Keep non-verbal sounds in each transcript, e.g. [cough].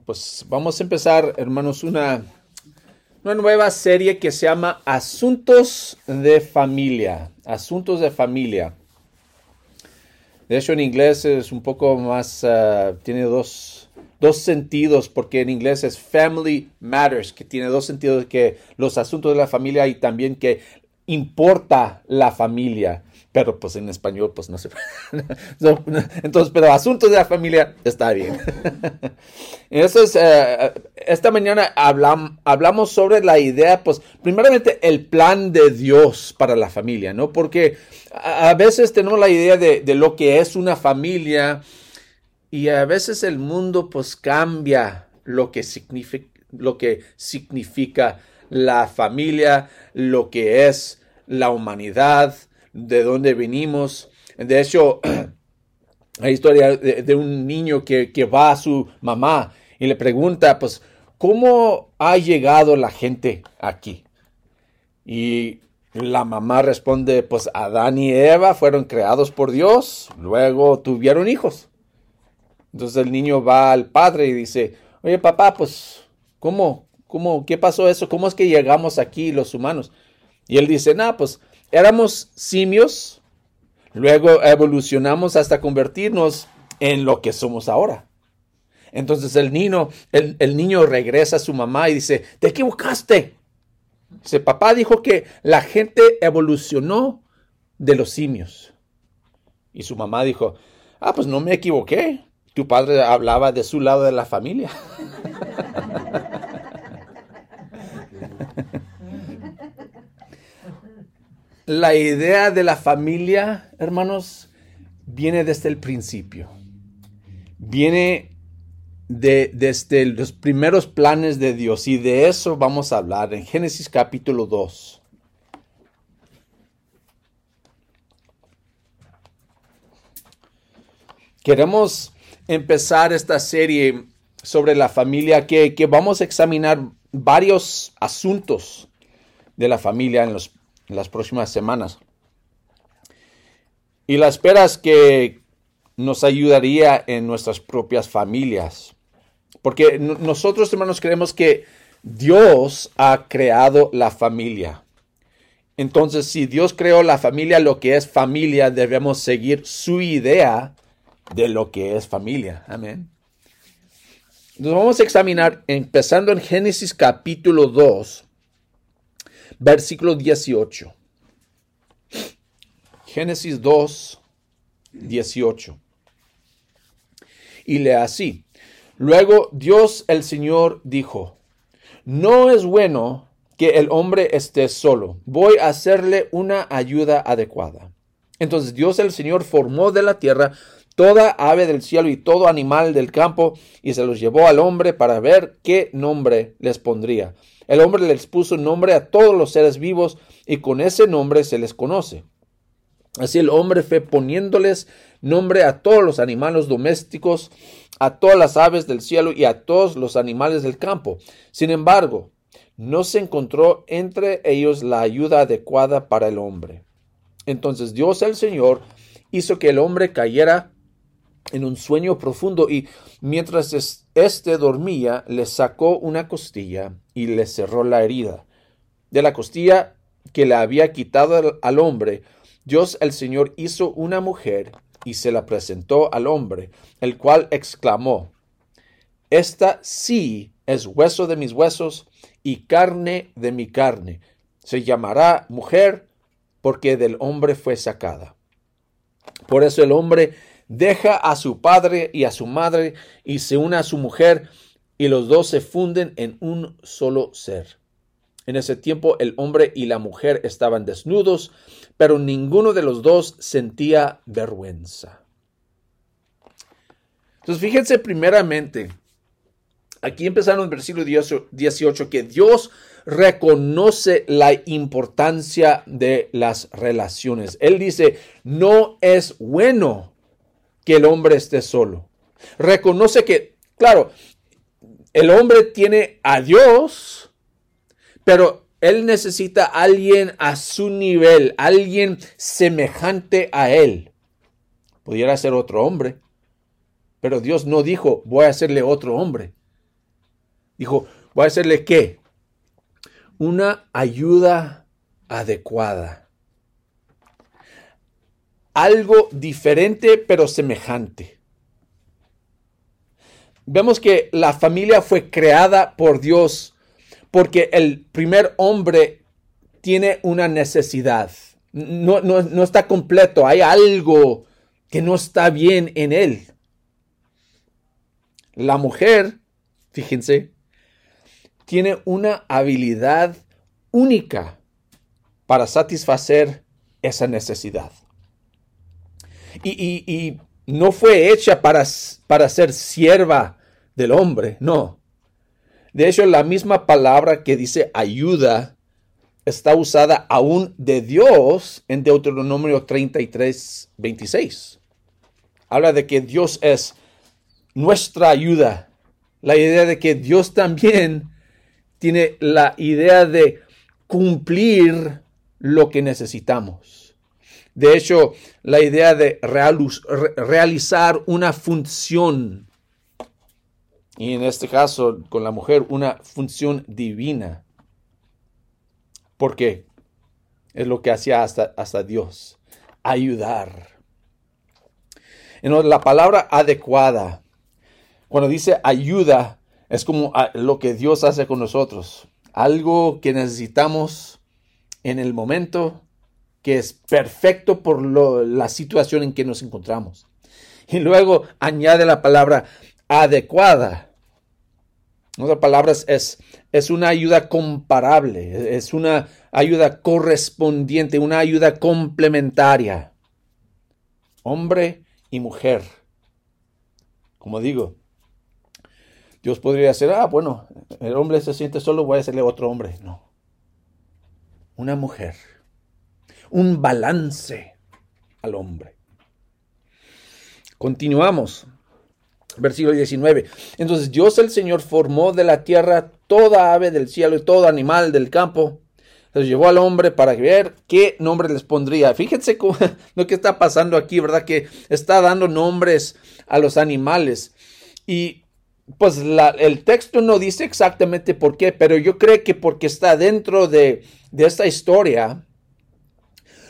Pues vamos a empezar, hermanos, una, nueva serie que se llama Asuntos de Familia. Asuntos de Familia. De hecho, en inglés es un poco más, ah, tiene dos, dos sentidos, porque en inglés es Family Matters, que tiene dos sentidos, que los asuntos de la familia y también que importa la familia pero pues en español pues no se [laughs] entonces pero asuntos de la familia está bien. [laughs] Entonces eh, esta mañana hablamos sobre la idea pues primeramente el plan de Dios para la familia no porque a, veces tenemos la idea de, de, lo que es una familia y a veces el mundo pues cambia lo que significa lo que significa la familia lo que es la humanidad de dónde venimos. De hecho, [clears throat] hay historia de, un niño que, va a su mamá y le pregunta, pues, ¿cómo ha llegado la gente aquí? Y la mamá responde, pues Adán y Eva fueron creados por Dios, luego tuvieron hijos. Entonces el niño va al padre y dice, oye papá, pues, ¿cómo? ¿Cómo? ¿Qué pasó eso? ¿Cómo es que llegamos aquí los humanos? Y él dice, no, pues éramos simios, luego evolucionamos hasta convertirnos en lo que somos ahora. Entonces el niño, el, niño regresa a su mamá y dice, te equivocaste. Dice, papá dijo que la gente evolucionó de los simios. Y su mamá dijo, ah, pues no me equivoqué. Tu padre hablaba de su lado de la familia. [laughs] la idea de la familia, hermanos, viene desde el principio. Viene de, desde los primeros planes de Dios y de eso vamos a hablar en Génesis capítulo 2. Queremos empezar esta serie sobre la familia que, que vamos a examinar varios asuntos de la familia en los en las próximas semanas. Y la esperas que nos ayudaría en nuestras propias familias. Porque nosotros, hermanos, creemos que Dios ha creado la familia. Entonces, si Dios creó la familia, lo que es familia, debemos seguir su idea de lo que es familia. Amén. Nos vamos a examinar, empezando en Génesis capítulo 2, versículo 18. Génesis 2, 18. Y lee así. Luego Dios el Señor dijo, no es bueno que el hombre esté solo, voy a hacerle una ayuda adecuada. Entonces Dios el Señor formó de la tierra toda ave del cielo y todo animal del campo y se los llevó al hombre para ver qué nombre les pondría. El hombre les puso nombre a todos los seres vivos y con ese nombre se les conoce. Así el hombre fue poniéndoles nombre a todos los animales domésticos, a todas las aves del cielo y a todos los animales del campo. Sin embargo, no se encontró entre ellos la ayuda adecuada para el hombre. Entonces Dios el Señor hizo que el hombre cayera en un sueño profundo y mientras éste dormía le sacó una costilla y le cerró la herida. De la costilla que le había quitado al hombre, Dios el Señor hizo una mujer y se la presentó al hombre, el cual exclamó, Esta sí es hueso de mis huesos y carne de mi carne. Se llamará mujer porque del hombre fue sacada. Por eso el hombre deja a su padre y a su madre y se une a su mujer y los dos se funden en un solo ser. En ese tiempo el hombre y la mujer estaban desnudos, pero ninguno de los dos sentía vergüenza. Entonces fíjense primeramente, aquí empezaron el versículo 18, que Dios reconoce la importancia de las relaciones. Él dice, no es bueno que el hombre esté solo. Reconoce que, claro, el hombre tiene a Dios, pero él necesita a alguien a su nivel, alguien semejante a él. Pudiera ser otro hombre, pero Dios no dijo, voy a hacerle otro hombre. Dijo, voy a hacerle qué? Una ayuda adecuada. Algo diferente pero semejante. Vemos que la familia fue creada por Dios porque el primer hombre tiene una necesidad. No, no, está completo, hay algo que no está bien en él. La mujer, fíjense, tiene una habilidad única para satisfacer esa necesidad. Y, no fue hecha para, para ser sierva del hombre, no. De hecho, la misma palabra que dice ayuda está usada aún de Dios en Deuteronomio 33, 26. Habla de que Dios es nuestra ayuda. La idea de que Dios también tiene la idea de cumplir lo que necesitamos. De hecho, la idea de realizar una función, y en este caso con la mujer, una función divina. ¿Por qué? Es lo que hacía hasta, hasta Dios, ayudar. En la palabra adecuada, cuando dice ayuda, es como lo que Dios hace con nosotros. Algo que necesitamos en el momento que es perfecto por la situación en que nos encontramos. Y luego añade la palabra adecuada. En otras palabras, es, es una ayuda comparable, es una ayuda correspondiente, una ayuda complementaria. Hombre y mujer. Como digo, Dios podría decir, ah, bueno, el hombre se siente solo, voy a hacerle otro hombre. No. Una mujer. Un balance al hombre. Continuamos. Versículo 19. Entonces Dios el Señor formó de la tierra toda ave del cielo y todo animal del campo. Los llevó al hombre para ver qué nombre les pondría. Fíjense [laughs] lo que está pasando aquí, ¿verdad? Que está dando nombres a los animales. Y pues el texto no dice exactamente por qué, pero yo creo que porque está dentro de, esta historia,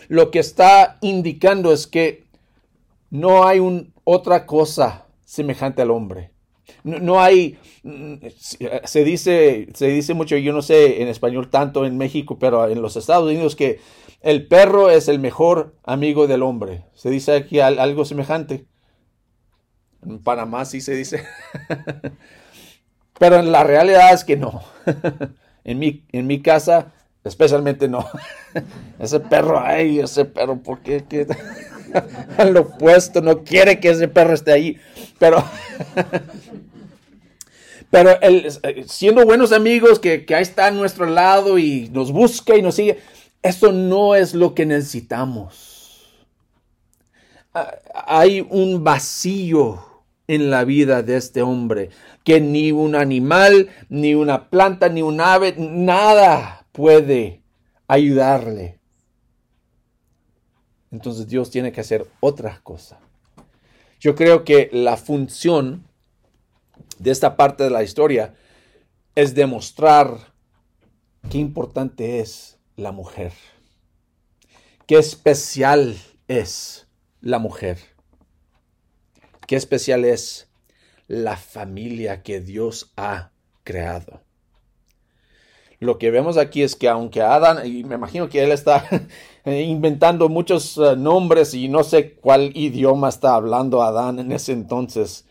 lo que está indicando es que no hay un, otra cosa semejante al hombre. No, hay, se dice, se dice mucho, yo no sé en español tanto en México, pero en los Estados Unidos que el perro es el mejor amigo del hombre. Se dice aquí algo semejante. En Panamá sí se dice. [laughs] Pero en la realidad es que no. [laughs] en, mi, en mi casa, especialmente no. [laughs] ese perro, ay, ese perro, ¿por qué? ¿Qué? [laughs] Al opuesto, no quiere que ese perro esté ahí. Pero, [laughs] pero siendo buenos amigos, que, que ahí está a nuestro lado y nos busca y nos sigue, eso no es lo que necesitamos. Hay un vacío en la vida de este hombre, que ni un animal, ni una planta, ni un ave, nada puede ayudarle. Entonces Dios tiene que hacer otra cosa. Yo creo que la función de esta parte de la historia es demostrar qué importante es la mujer, qué especial es la mujer qué especial es la familia que Dios ha creado. Lo que vemos aquí es que aunque Adán, y me imagino que él está [laughs] inventando muchos eh, nombres y no sé cuál idioma está hablando Adán en ese entonces,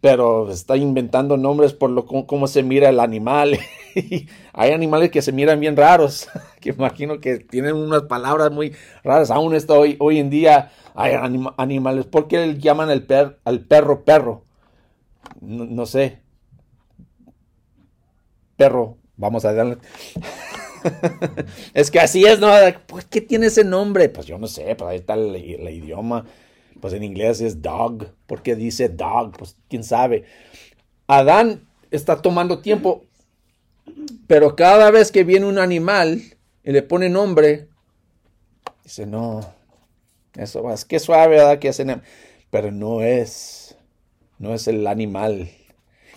pero está inventando nombres por lo cómo se mira el animal. [laughs] Hay animales que se miran bien raros, [laughs] que imagino que tienen unas palabras muy raras. Aún está hoy, en día hay animales. ¿Por qué llaman al, al perro perro? No, sé. Perro, vamos a darle. [laughs] es que así es, ¿no? ¿Por qué tiene ese nombre? Pues yo no sé, pues ahí está el idioma. Pues en inglés es dog. ¿Por qué dice dog? Pues quién sabe. Adán está tomando tiempo, pero cada vez que viene un animal y le pone nombre, dice, no, eso es que suave, ¿verdad? Que hacen, pero no es, no es el animal.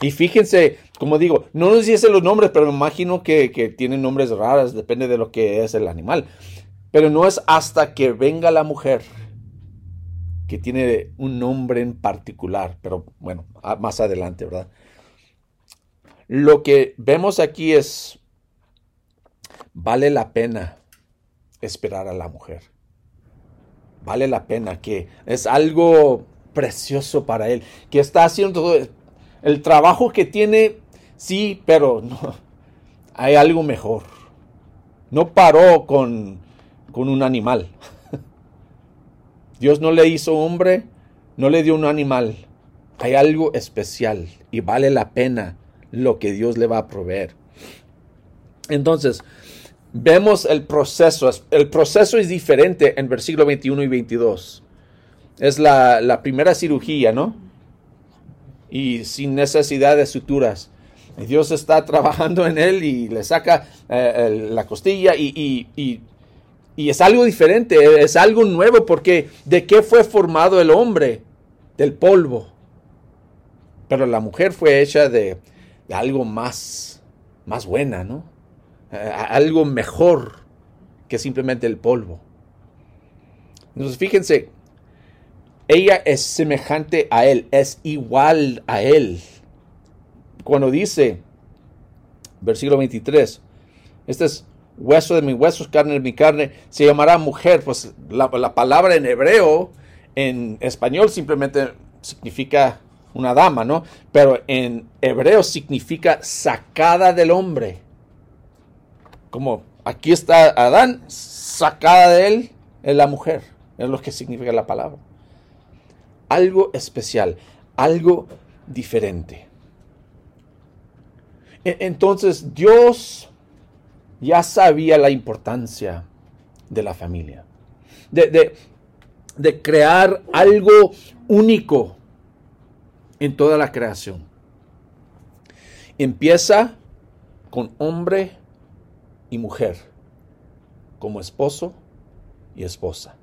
Y fíjense, como digo, no nos dice los nombres, pero me imagino que, que tienen nombres raros, depende de lo que es el animal. Pero no es hasta que venga la mujer que tiene un nombre en particular, pero bueno, más adelante, ¿verdad? Lo que vemos aquí es, vale la pena esperar a la mujer. Vale la pena, que es algo precioso para él, que está haciendo el trabajo que tiene, sí, pero no, [laughs] hay algo mejor. No paró con, con un animal. [laughs] Dios no le hizo hombre, no le dio un animal. Hay algo especial y vale la pena lo que Dios le va a proveer. Entonces, vemos el proceso. El proceso es diferente en versículo 21 y 22. Es la, primera cirugía, ¿no? Y sin necesidad de suturas. Dios está trabajando en él y le saca eh, la costilla y, es algo diferente, es algo nuevo porque ¿de qué fue formado el hombre? Del polvo. Pero la mujer fue hecha de, de algo más, más buena, ¿no? Eh, algo mejor que simplemente el polvo. Entonces, fíjense, ella es semejante a él, es igual a él. Cuando dice, versículo 23, este es hueso de mis huesos, carne de mi carne, se llamará mujer. Pues la, la palabra en hebreo, en español simplemente significa una dama, ¿no? Pero en hebreo significa sacada del hombre como aquí está Adán, sacada de él es la mujer, es lo que significa la palabra. Algo especial, algo diferente. E-, entonces Dios ya sabía la importancia de la familia, de, de crear algo único en toda la creación. Empieza con hombre y mujer, como esposo y esposa.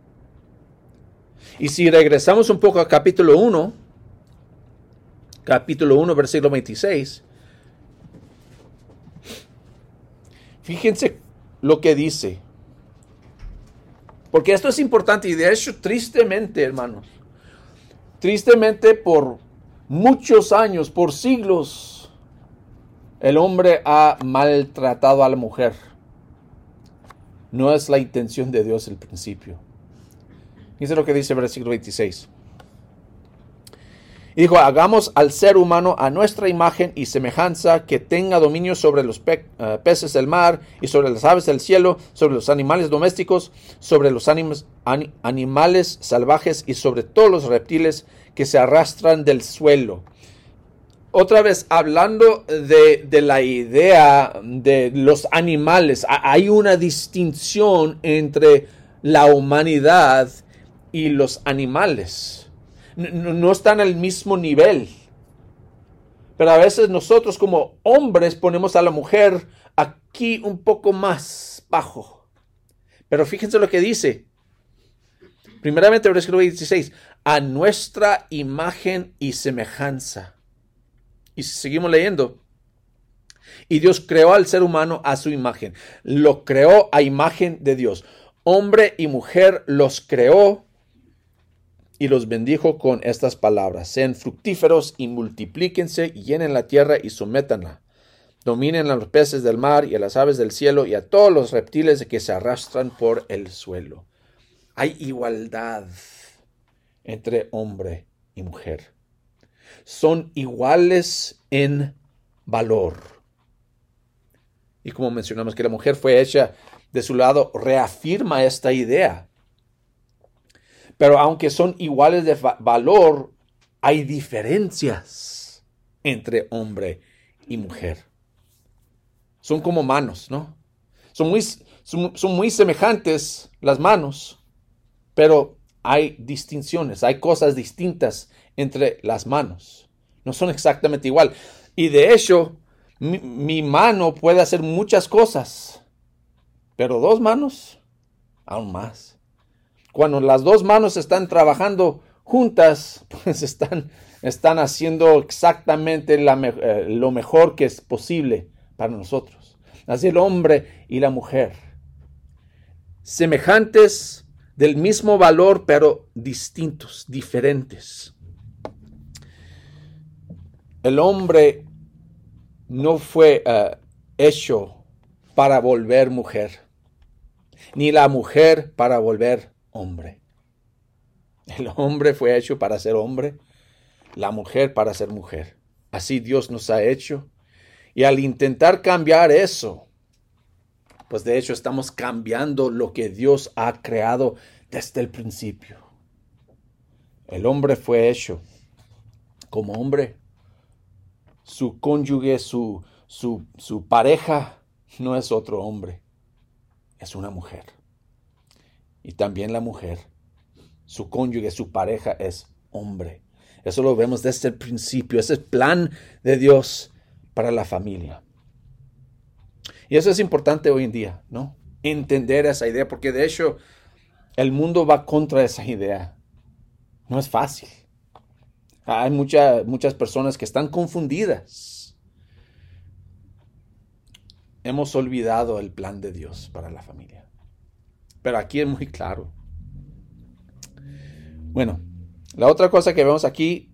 Y si regresamos un poco al capítulo 1, capítulo 1, versículo 26, fíjense lo que dice. Porque esto es importante y de hecho, tristemente, hermanos, tristemente por muchos años, por siglos, el hombre ha maltratado a la mujer. No es la intención de Dios el principio. Dice lo que dice el versículo 26. Y dijo, hagamos al ser humano a nuestra imagen y semejanza que tenga dominio sobre los eh, peces del mar y sobre las aves del cielo, sobre los animales domésticos, sobre los animales salvajes y sobre todos los reptiles que se arrastran del suelo otra vez, hablando de, la idea de los animales, hay una distinción entre la humanidad y los animales. No, están al mismo nivel. Pero a veces nosotros como hombres ponemos a la mujer aquí un poco más bajo. Pero fíjense lo que dice. Primeramente, versículo 16, a nuestra imagen y semejanza. Y seguimos leyendo. Y Dios creó al ser humano a su imagen. Lo creó a imagen de Dios. Hombre y mujer los creó y los bendijo con estas palabras. Sean fructíferos y multiplíquense y llenen la tierra y sométanla. Dominen a los peces del mar y a las aves del cielo y a todos los reptiles que se arrastran por el suelo. Hay igualdad entre hombre y mujer son iguales en valor. Y como mencionamos que la mujer fue hecha de su lado, reafirma esta idea. Pero aunque son iguales de valor, hay diferencias entre hombre y mujer. Son como manos, ¿no? Son muy, son muy semejantes las manos, pero hay distinciones, hay cosas distintas entre las manos. No son exactamente igual. Y de hecho, mi, mano puede hacer muchas cosas, pero dos manos, aún más. Cuando las dos manos están trabajando juntas, [laughs] pues están, están haciendo exactamente eh, lo mejor que es posible para nosotros. Así el hombre y la mujer, semejantes del mismo valor, pero distintos, diferentes. El hombre no fue eh, hecho para volver mujer, ni la mujer para volver hombre. [laughs] El hombre fue hecho para ser hombre, la mujer para ser mujer. Así Dios nos ha hecho. Y al intentar cambiar eso, pues de hecho estamos cambiando lo que Dios ha creado desde el principio. El hombre fue hecho como hombre. Su cónyuge, su, su, su pareja no es otro hombre, es una mujer. Y también la mujer, su cónyuge, su pareja es hombre. Eso lo vemos desde el principio. Ese es el plan de Dios para la familia. Y eso es importante hoy en día, ¿no? Entender esa idea, porque de hecho el mundo va contra esa idea. No es fácil. Hay muchas personas que están confundidas. Hemos olvidado el plan de Dios para la familia. Pero aquí es muy claro. Bueno, la otra cosa que vemos aquí,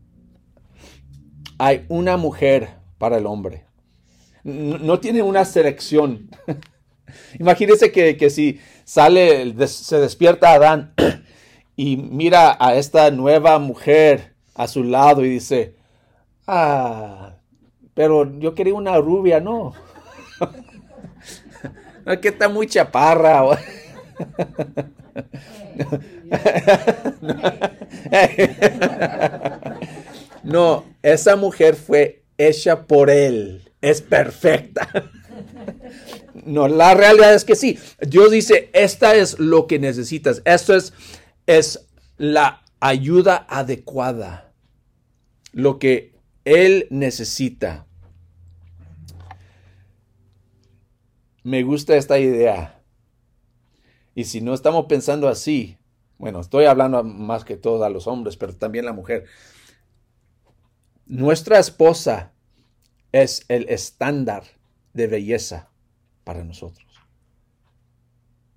hay una mujer para el hombre no, tiene una selección. [laughs] Imagínense que, si sale, se despierta Adán [clears throat] y mira a esta nueva mujer a su lado y dice, ah, pero yo quería una rubia, no. [laughs] no, que está muy chaparra. [laughs] no, esa mujer fue hecha por él es perfecta. No, la realidad es que sí. Dios dice, esta es lo que necesitas. Esto es, es la ayuda adecuada. Lo que Él necesita. Me gusta esta idea. Y si no estamos pensando así, bueno, estoy hablando más que todo a los hombres, pero también la mujer. Nuestra esposa es el estándar de belleza para nosotros.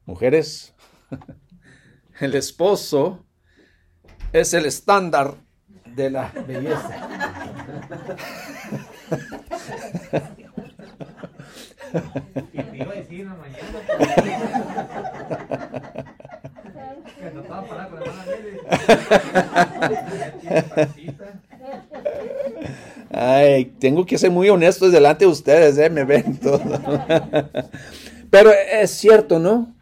Mujeres, [laughs] el esposo es el estándar de la belleza. [laughs] [laughs] Ay, tengo que ser muy honesto delante de ustedes, ¿eh? me ven todo. [laughs] Pero es cierto, ¿no?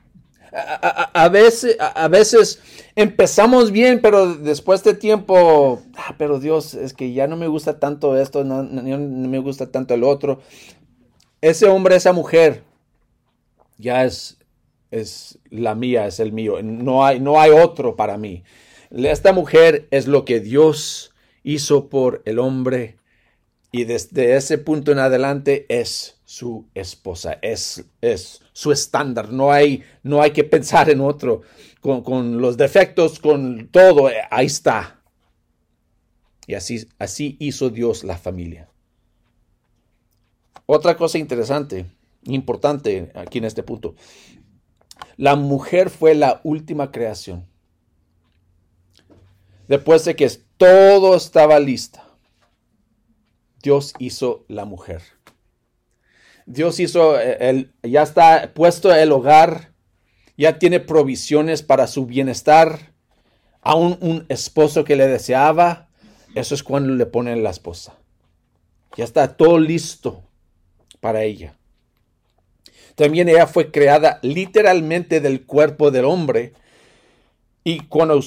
A, veces, a, veces empezamos bien, pero después de tiempo, ah, pero Dios, es que ya no me gusta tanto esto, no, me gusta tanto el otro. Ese hombre, esa mujer, ya es, es la mía, es el mío. No hay, no hay otro para mí. Esta mujer es lo que Dios hizo por el hombre y desde ese punto en adelante es su esposa, es, es su estándar, no hay, no hay que pensar en otro, con, los defectos, con todo, eh, ahí está. Y así, así hizo Dios la familia. Otra cosa interesante, importante aquí en este punto, la mujer fue la última creación. Después de que todo estaba listo Dios hizo la mujer. Dios hizo, eh, el, ya está puesto el hogar, ya tiene provisiones para su bienestar, aún un esposo que le deseaba, eso es cuando le ponen la esposa. Ya está todo listo para ella. También ella fue creada literalmente del cuerpo del hombre. Y cuando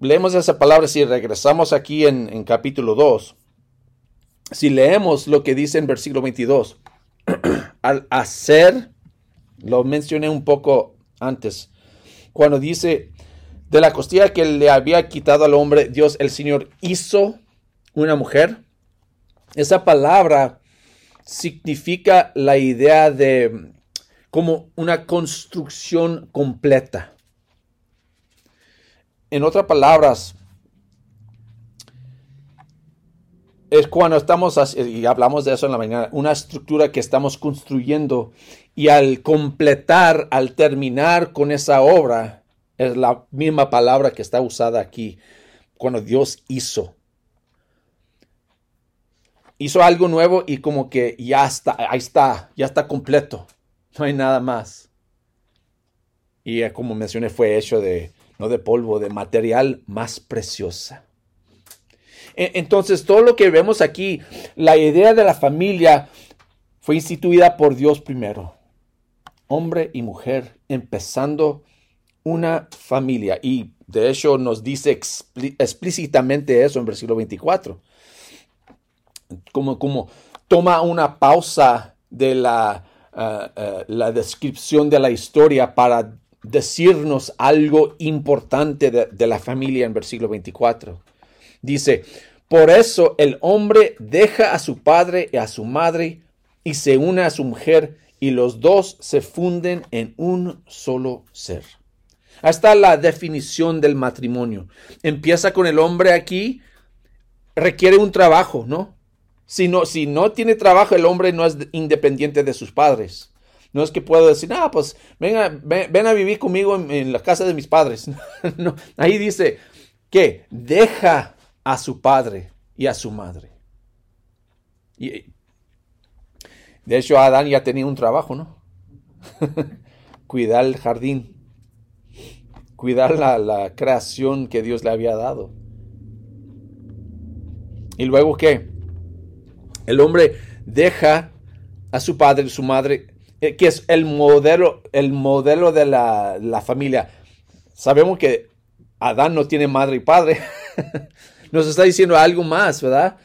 leemos esa palabra, si regresamos aquí en, en capítulo 2, si leemos lo que dice en versículo 22, [clears throat] al hacer, lo mencioné un poco antes, cuando dice, de la costilla que le había quitado al hombre, Dios el Señor hizo una mujer. Esa palabra significa la idea de como una construcción completa. En otras palabras, es cuando estamos, y hablamos de eso en la mañana, una estructura que estamos construyendo y al completar, al terminar con esa obra, es la misma palabra que está usada aquí, cuando Dios hizo. Hizo algo nuevo y como que ya está, ahí está, ya está completo, no hay nada más. Y como mencioné, fue hecho de, no de polvo, de material más preciosa. E, entonces, todo lo que vemos aquí, la idea de la familia fue instituida por Dios primero. Hombre y mujer, empezando una familia. Y de hecho nos dice explícitamente eso en versículo 24. Como, como toma una pausa de la, ah, ah, la descripción de la historia para decirnos algo importante de, de la familia en versículo 24. Dice, por eso el hombre deja a su padre y a su madre y se une a su mujer y los dos se funden en un solo ser. Hasta la definición del matrimonio. Empieza con el hombre aquí, requiere un trabajo, ¿no? Si no, si no tiene trabajo, el hombre no es independiente de sus padres. No es que puedo decir, ah, pues venga, ven, a vivir conmigo en, la casa de mis padres. [laughs] no, ahí dice que deja a su padre y a su madre. Y, de hecho, Adán ya tenía un trabajo, ¿no? [laughs] cuidar el jardín, cuidar la, la, creación que Dios le había dado. Y luego qué? El hombre deja a su padre y su madre, eh, que es el modelo, el modelo de la, la familia. Sabemos que Adán no tiene madre y padre. [laughs] nos está diciendo algo más, ¿verdad?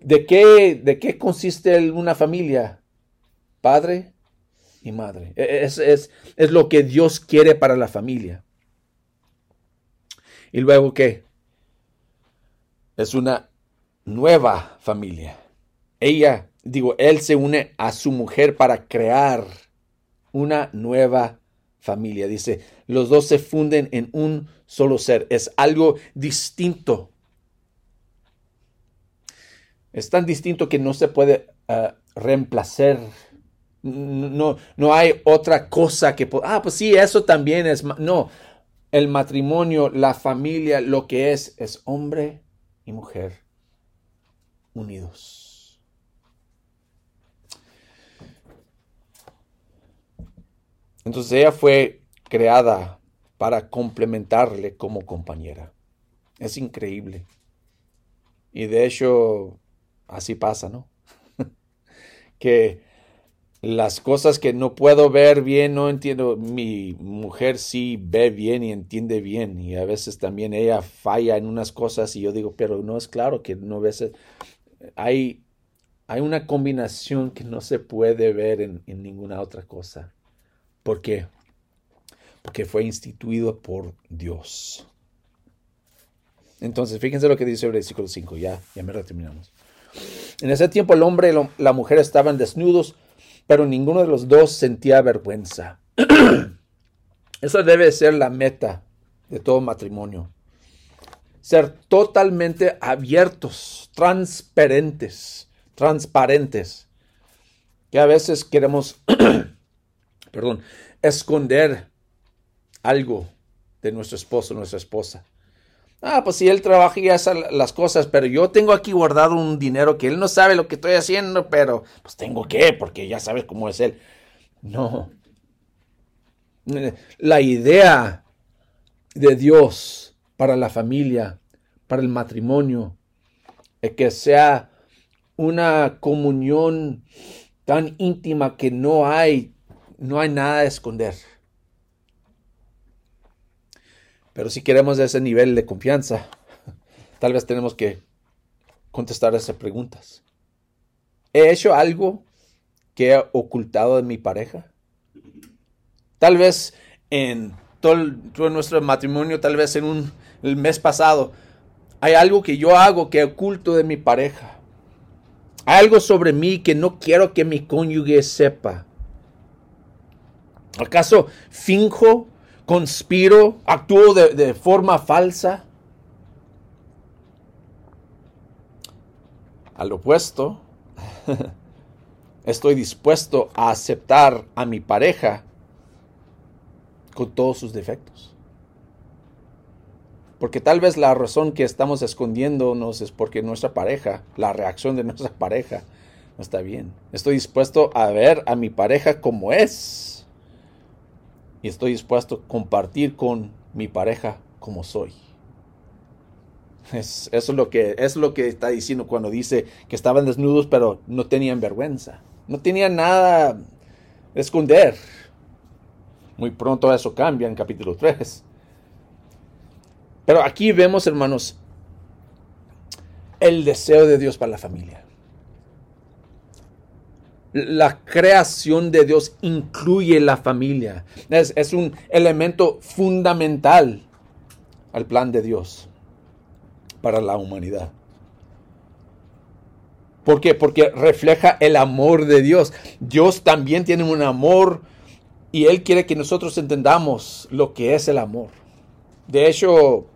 ¿De qué, de qué consiste una familia? Padre y madre. E, es, es, es lo que Dios quiere para la familia. ¿Y luego qué? Es una nueva familia. Ella, digo, él se une a su mujer para crear una nueva familia. Dice, los dos se funden en un solo ser. Es algo distinto es tan distinto que no se puede uh, reemplazar. No, no hay otra cosa que... Ah, pues sí, eso también es... No, el matrimonio, la familia, lo que es, es hombre y mujer unidos. Entonces ella fue creada para complementarle como compañera. Es increíble. Y de hecho, así pasa, ¿no? [laughs] que las cosas que no puedo ver bien, no entiendo, mi mujer sí ve bien y entiende bien y a veces también ella falla en unas cosas y yo digo, pero no es claro que no ves, hay, hay una combinación que no se puede ver en, en ninguna otra cosa. ¿Por qué? Porque fue instituido por Dios. Entonces, fíjense lo que dice el versículo 5, ya, ya me terminamos. En ese tiempo el hombre y la mujer estaban desnudos, pero ninguno de los dos sentía vergüenza. [clears throat] Eso debe ser la meta de todo matrimonio. Ser totalmente abiertos, transparentes, transparentes. Que a veces queremos, [clears throat] perdón, esconder algo de nuestro esposo, nuestra esposa. Ah, pues si él trabaja y hace las cosas, pero yo tengo aquí guardado un dinero que él no sabe lo que estoy haciendo, pero pues tengo que, porque ya sabes cómo es él. No. La idea de Dios para la familia, para el matrimonio, es que sea una comunión tan íntima que no hay, no hay nada a esconder. Pero si queremos ese nivel de confianza, [laughs] tal vez tenemos que contestar esas preguntas. ¿He hecho algo que he ocultado de mi pareja? Tal vez en todo, nuestro matrimonio, tal vez en un, el mes pasado, hay algo que yo hago que oculto de mi pareja. Hay algo sobre mí que no quiero que mi cónyuge sepa. ¿Acaso finjo conspiro, actúo de, forma falsa. Al opuesto, [laughs] estoy dispuesto a aceptar a mi pareja con todos sus defectos. Porque tal vez la razón que estamos escondiéndonos es porque nuestra pareja, la reacción de nuestra [laughs] pareja, no está bien. Estoy dispuesto a ver a mi pareja como es. Y estoy dispuesto a compartir con mi pareja como soy. Es, eso, es lo que, es lo que está diciendo cuando dice que estaban desnudos pero no tenían vergüenza. No tenían nada de esconder. Muy pronto eso cambia en capítulo 3. Pero aquí vemos, hermanos, el deseo de Dios para la familia. La creación de Dios incluye la familia. Es, un elemento fundamental al plan de Dios para la humanidad. ¿Por qué? Porque refleja el amor de Dios. Dios también tiene un amor y Él quiere que nosotros entendamos lo que es el amor. De hecho,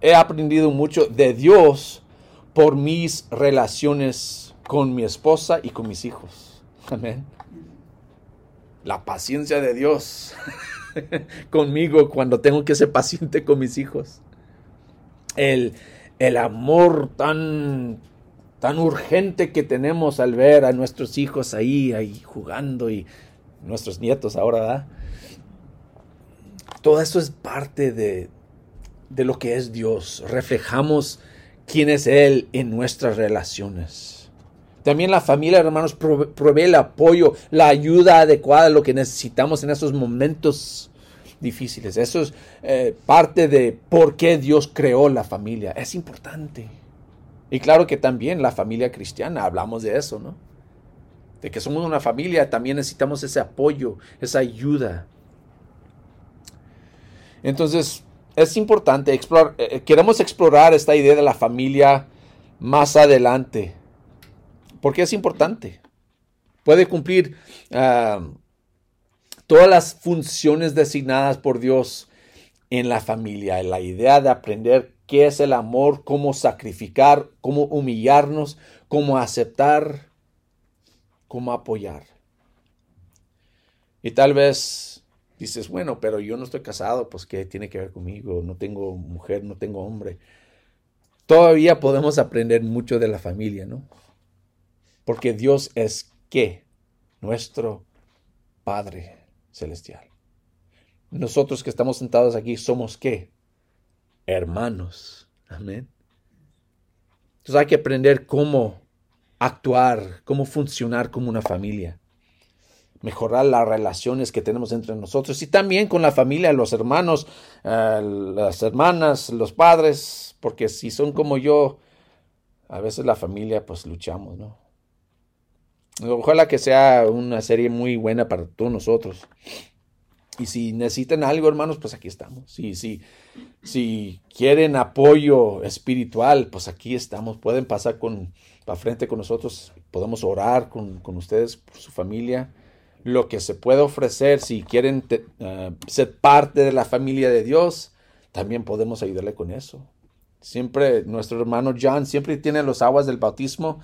he aprendido mucho de Dios por mis relaciones con mi esposa y con mis hijos. Amén. La paciencia de Dios [laughs] conmigo cuando tengo que ser paciente con mis hijos. El, el amor tan tan urgente que tenemos al ver a nuestros hijos ahí, ahí jugando y nuestros nietos ahora. Todo eso es parte de, de lo que es Dios. Reflejamos quién es Él en nuestras relaciones. También la familia, hermanos, provee el apoyo, la ayuda adecuada, lo que necesitamos en esos momentos difíciles. Eso es eh, parte de por qué Dios creó la familia. Es importante. Y claro que también la familia cristiana, hablamos de eso, ¿no? De que somos una familia, también necesitamos ese apoyo, esa ayuda. Entonces, es importante explorar, eh, eh, queremos explorar esta idea de la familia más adelante. Porque es importante. Puede cumplir ah, todas las funciones designadas por Dios en la familia. La idea de aprender qué es el amor, cómo sacrificar, cómo humillarnos, cómo aceptar, cómo apoyar. Y tal vez dices, bueno, pero yo no estoy casado, pues ¿qué tiene que ver conmigo? No tengo mujer, no tengo hombre. Todavía podemos aprender mucho de la familia, ¿no? Porque Dios es qué? Nuestro Padre Celestial. Nosotros que estamos sentados aquí somos qué? hermanos. Amén. Entonces hay que aprender cómo actuar, cómo funcionar como una familia. Mejorar las relaciones que tenemos entre nosotros y también con la familia, los hermanos, eh, las hermanas, los padres, porque si son como yo, a veces la familia pues luchamos, ¿no? Ojalá que sea una serie muy buena para todos nosotros. Y si necesitan algo, hermanos, pues aquí estamos. Si, si, si quieren apoyo espiritual, pues aquí estamos. Pueden pasar con, para frente con nosotros. Podemos orar con, ustedes, por su familia. Lo que se puede ofrecer, si quieren eh, ser parte de la familia de Dios, también podemos ayudarle con eso. Siempre, nuestro hermano John siempre tiene los aguas del bautismo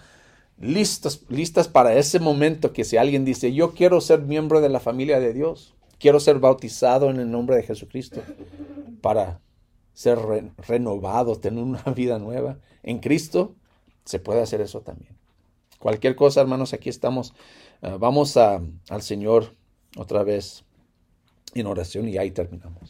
listas, listas para ese momento que si alguien dice, yo quiero ser miembro de la familia de Dios Quiero ser bautizado en el nombre de Jesucristo para ser renovado, tener una [laughs] vida nueva. En Cristo se puede hacer eso también. Cualquier cosa, hermanos, aquí estamos. Ah, vamos al Señor otra vez en oración y ahí terminamos.